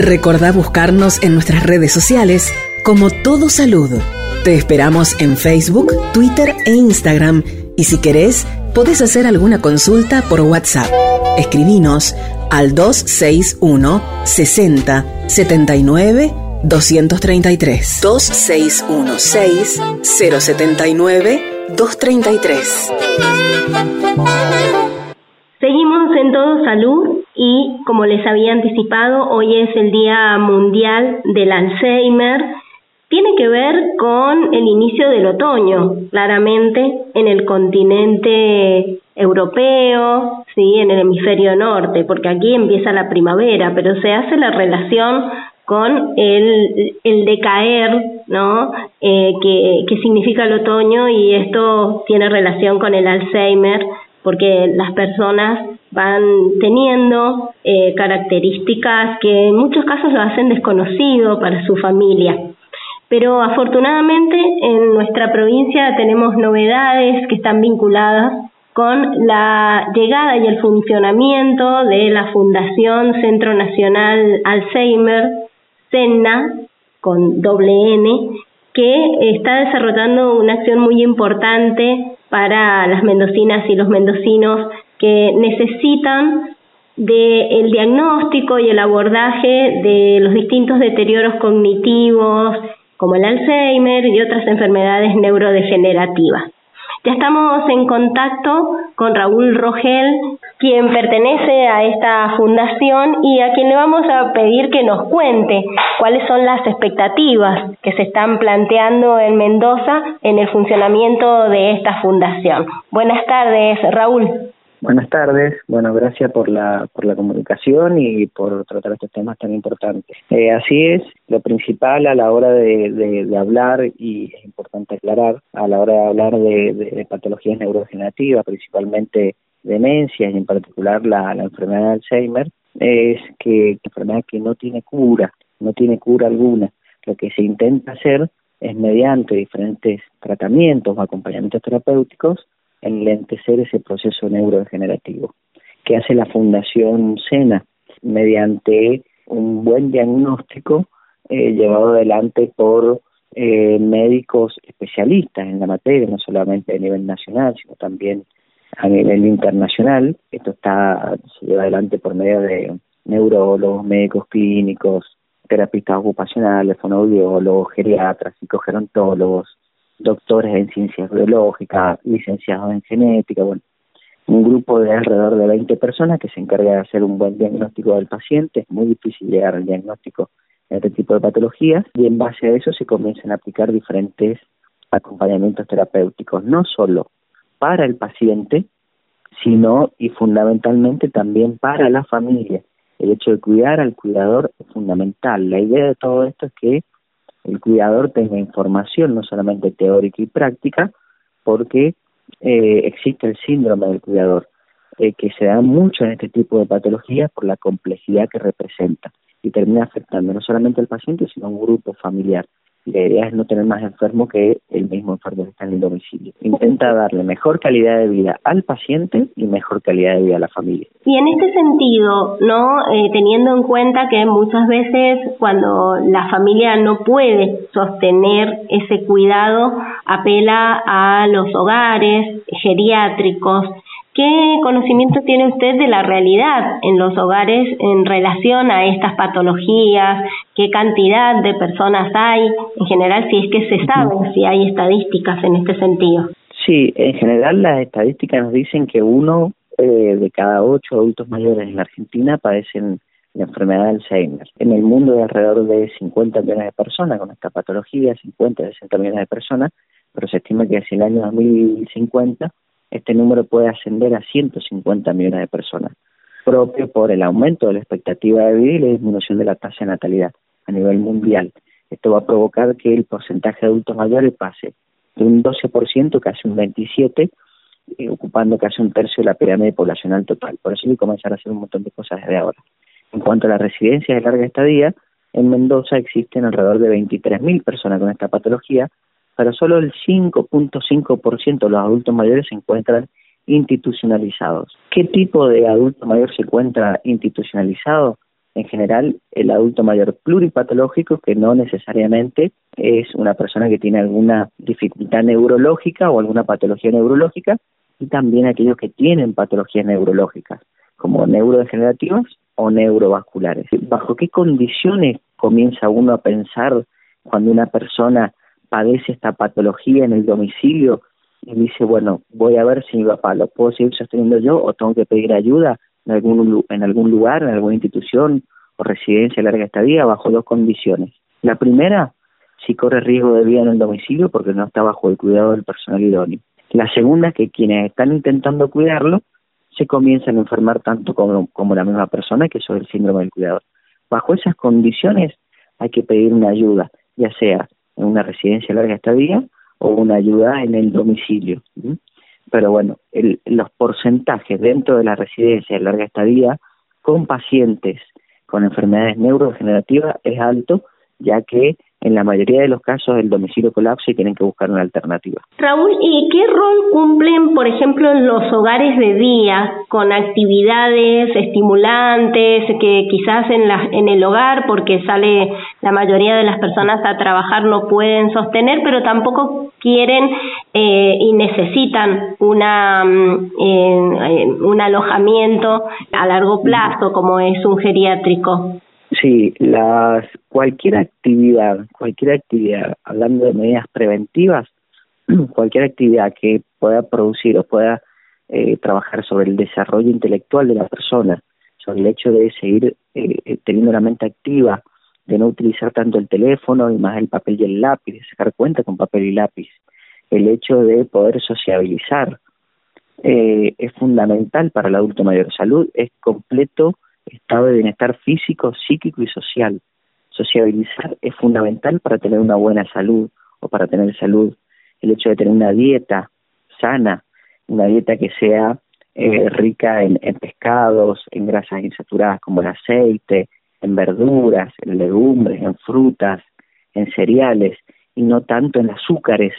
Recordá buscarnos en nuestras redes sociales como Todo Salud. Te esperamos en Facebook, Twitter e Instagram y si querés, podés hacer alguna consulta por WhatsApp. Escribinos al 261 60 79 233 2616 079 233 Seguimos en Todo Salud y como les había anticipado, hoy es el Día Mundial del Alzheimer. Tiene que ver con el inicio del otoño, claramente en el continente europeo, sí, en el hemisferio norte, porque aquí empieza la primavera, pero se hace la relación con el, el decaer, ¿no? Eh, que, que significa el otoño y esto tiene relación con el Alzheimer, porque las personas van teniendo eh, características que en muchos casos lo hacen desconocido para su familia. Pero afortunadamente en nuestra provincia tenemos novedades que están vinculadas con la llegada y el funcionamiento de la Fundación Centro Nacional Alzheimer, CENA, con doble N, que está desarrollando una acción muy importante para las mendocinas y los mendocinos que necesitan del diagnóstico y el abordaje de los distintos deterioros cognitivos, como el Alzheimer y otras enfermedades neurodegenerativas. Ya estamos en contacto con Raúl Rogel, quien pertenece a esta fundación y a quien le vamos a pedir que nos cuente cuáles son las expectativas que se están planteando en Mendoza en el funcionamiento de esta fundación. Buenas tardes, Raúl. Buenas tardes, bueno, gracias por la, por la comunicación y por tratar estos temas tan importantes. Eh, así es, lo principal a la hora de, de, hablar, y es importante aclarar, a la hora de hablar de, de patologías neurodegenerativas, principalmente demencias y en particular la, la enfermedad de Alzheimer, es que la enfermedad que no tiene cura, no tiene cura alguna. Lo que se intenta hacer es mediante diferentes tratamientos o acompañamientos terapéuticos enlentecer ese proceso neurodegenerativo que hace la Fundación SENA mediante un buen diagnóstico eh, llevado adelante por eh, médicos especialistas en la materia, no solamente a nivel nacional, sino también a nivel internacional. Esto está se lleva adelante por medio de neurólogos, médicos clínicos, terapistas ocupacionales, fonoaudiólogos, geriatras, psicogerontólogos, doctores en ciencias biológicas, licenciados en genética, bueno, un grupo de alrededor de 20 personas que se encarga de hacer un buen diagnóstico del paciente. Es muy difícil llegar al diagnóstico de este tipo de patologías y en base a eso se comienzan a aplicar diferentes acompañamientos terapéuticos, no solo para el paciente, sino y fundamentalmente también para la familia. El hecho de cuidar al cuidador es fundamental. La idea de todo esto es que el cuidador tenga información, no solamente teórica y práctica, porque eh, existe el síndrome del cuidador, eh, que se da mucho en este tipo de patologías por la complejidad que representa y termina afectando no solamente al paciente, sino a un grupo familiar. La idea es no tener más enfermo que el mismo enfermo que está en el domicilio. Intenta darle mejor calidad de vida al paciente y mejor calidad de vida a la familia. Y en este sentido, no eh, teniendo en cuenta que muchas veces cuando la familia no puede sostener ese cuidado, apela a los hogares geriátricos ¿Qué conocimiento tiene usted de la realidad en los hogares en relación a estas patologías? ¿Qué cantidad de personas hay? En general, si es que se sabe, si hay estadísticas en este sentido. Sí, en general las estadísticas nos dicen que uno eh, de cada ocho adultos mayores en la Argentina padecen la enfermedad de Alzheimer. En el mundo hay alrededor de 50 millones de personas con esta patología, 50, 60 millones de personas, pero se estima que hacia el año 2050 este número puede ascender a 150 millones de personas, propio por el aumento de la expectativa de vida y la disminución de la tasa de natalidad a nivel mundial. Esto va a provocar que el porcentaje de adultos mayores pase de un 12% casi un 27%, eh, ocupando casi un tercio de la pirámide poblacional total. Por eso hay que comenzar a hacer un montón de cosas desde ahora. En cuanto a las residencias de larga estadía, en Mendoza existen alrededor de 23.000 personas con esta patología, pero solo el 5.5% de los adultos mayores se encuentran institucionalizados. ¿Qué tipo de adulto mayor se encuentra institucionalizado? en general el adulto mayor pluripatológico, que no necesariamente es una persona que tiene alguna dificultad neurológica o alguna patología neurológica, y también aquellos que tienen patologías neurológicas, como neurodegenerativas o neurovasculares. ¿Bajo qué condiciones comienza uno a pensar cuando una persona padece esta patología en el domicilio y dice, bueno, voy a ver si mi papá lo puedo seguir sosteniendo yo o tengo que pedir ayuda en algún, en algún lugar, en alguna institución o residencia larga estadía, bajo dos condiciones. La primera, si corre riesgo de vida en el domicilio porque no está bajo el cuidado del personal idóneo. La segunda, que quienes están intentando cuidarlo se comienzan a enfermar tanto como, como la misma persona, que es el síndrome del cuidador. Bajo esas condiciones hay que pedir una ayuda, ya sea en una residencia larga estadía o una ayuda en el domicilio. Pero bueno, el, los porcentajes dentro de la residencia de larga estadía con pacientes con enfermedades neurodegenerativas es alto, ya que en la mayoría de los casos el domicilio colapsa y tienen que buscar una alternativa. Raúl, ¿y qué rol cumplen, por ejemplo, los hogares de día con actividades estimulantes que quizás en, en el hogar, porque sale la mayoría de las personas a trabajar, no pueden sostener, pero tampoco quieren eh, y necesitan una, mm, un alojamiento a largo plazo como es un geriátrico? Sí, las, cualquier actividad, cualquier actividad, hablando de medidas preventivas, cualquier actividad que pueda producir o pueda eh, trabajar sobre el desarrollo intelectual de la persona, sobre el hecho de seguir eh, teniendo la mente activa, de no utilizar tanto el teléfono y más el papel y el lápiz, de sacar cuenta con papel y lápiz, el hecho de poder sociabilizar, eh, es fundamental para el adulto mayor. Salud es completo estado de bienestar físico, psíquico y social. Sociabilizar es fundamental para tener una buena salud o para tener salud. El hecho de tener una dieta sana, una dieta que sea eh, rica en, pescados, en grasas insaturadas como el aceite, en verduras, en legumbres, en frutas, en cereales y no tanto en azúcares,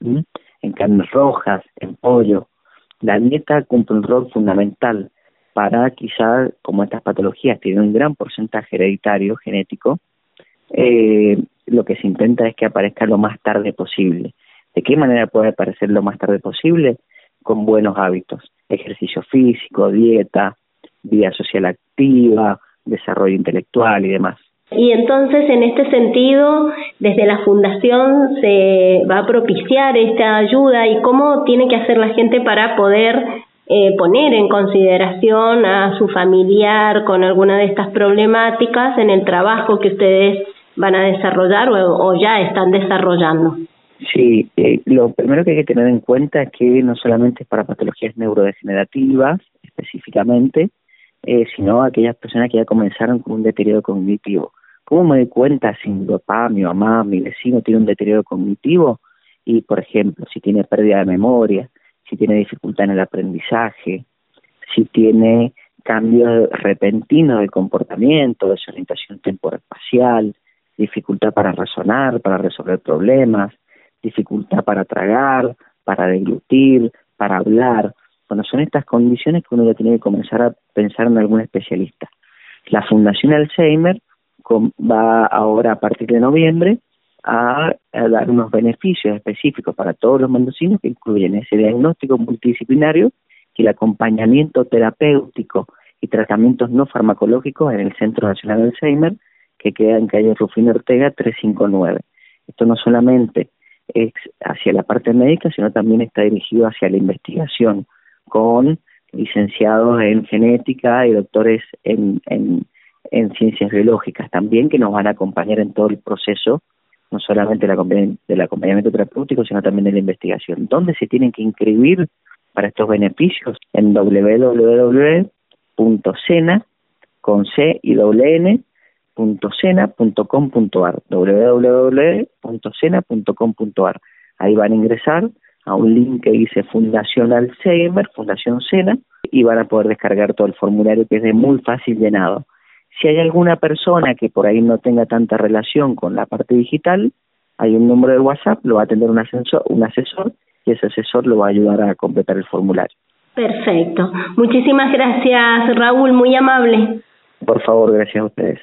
en carnes rojas, en pollo. La dieta cumple un rol fundamental para quizá, como estas patologías tienen un gran porcentaje hereditario genético, eh, lo que se intenta es que aparezca lo más tarde posible. ¿De qué manera puede aparecer lo más tarde posible? Con buenos hábitos, ejercicio físico, dieta, vida social activa, desarrollo intelectual y demás. Y entonces, en este sentido, desde la Fundación se va a propiciar esta ayuda y cómo tiene que hacer la gente para poder eh, poner en consideración a su familiar con alguna de estas problemáticas en el trabajo que ustedes van a desarrollar o, ya están desarrollando. Sí, eh, lo primero que hay que tener en cuenta es que no solamente es para patologías neurodegenerativas específicamente, eh, sino aquellas personas que ya comenzaron con un deterioro cognitivo. ¿Cómo me doy cuenta si mi papá, mi mamá, mi vecino tiene un deterioro cognitivo? Y, por ejemplo, si tiene pérdida de memoria, si tiene dificultad en el aprendizaje, si tiene cambios repentinos de comportamiento, desorientación temporal-espacial, dificultad para razonar, para resolver problemas, dificultad para tragar, para deglutir, para hablar. Bueno, son estas condiciones que uno ya tiene que comenzar a pensar en algún especialista. La Fundación Alzheimer va ahora a partir de noviembre a, dar unos beneficios específicos para todos los mendocinos que incluyen ese diagnóstico multidisciplinario y el acompañamiento terapéutico y tratamientos no farmacológicos en el Centro Nacional de Alzheimer que queda en calle Rufino Ortega 359. Esto no solamente es hacia la parte médica, sino también está dirigido hacia la investigación con licenciados en genética y doctores en, en, en ciencias biológicas también que nos van a acompañar en todo el proceso no solamente del acompañamiento terapéutico, sino también de la investigación. ¿Dónde se tienen que inscribir para estos beneficios? En www.cena, con C y N, www.cena.com.ar Ahí van a ingresar a un link que dice Fundación Alzheimer, Fundación Cena, y van a poder descargar todo el formulario que es de muy fácil llenado. Si hay alguna persona que por ahí no tenga tanta relación con la parte digital, hay un número de WhatsApp, lo va a atender un asesor, un asesor y ese asesor lo va a ayudar a completar el formulario. Perfecto. Muchísimas gracias, Raúl, muy amable. Por favor, gracias a ustedes.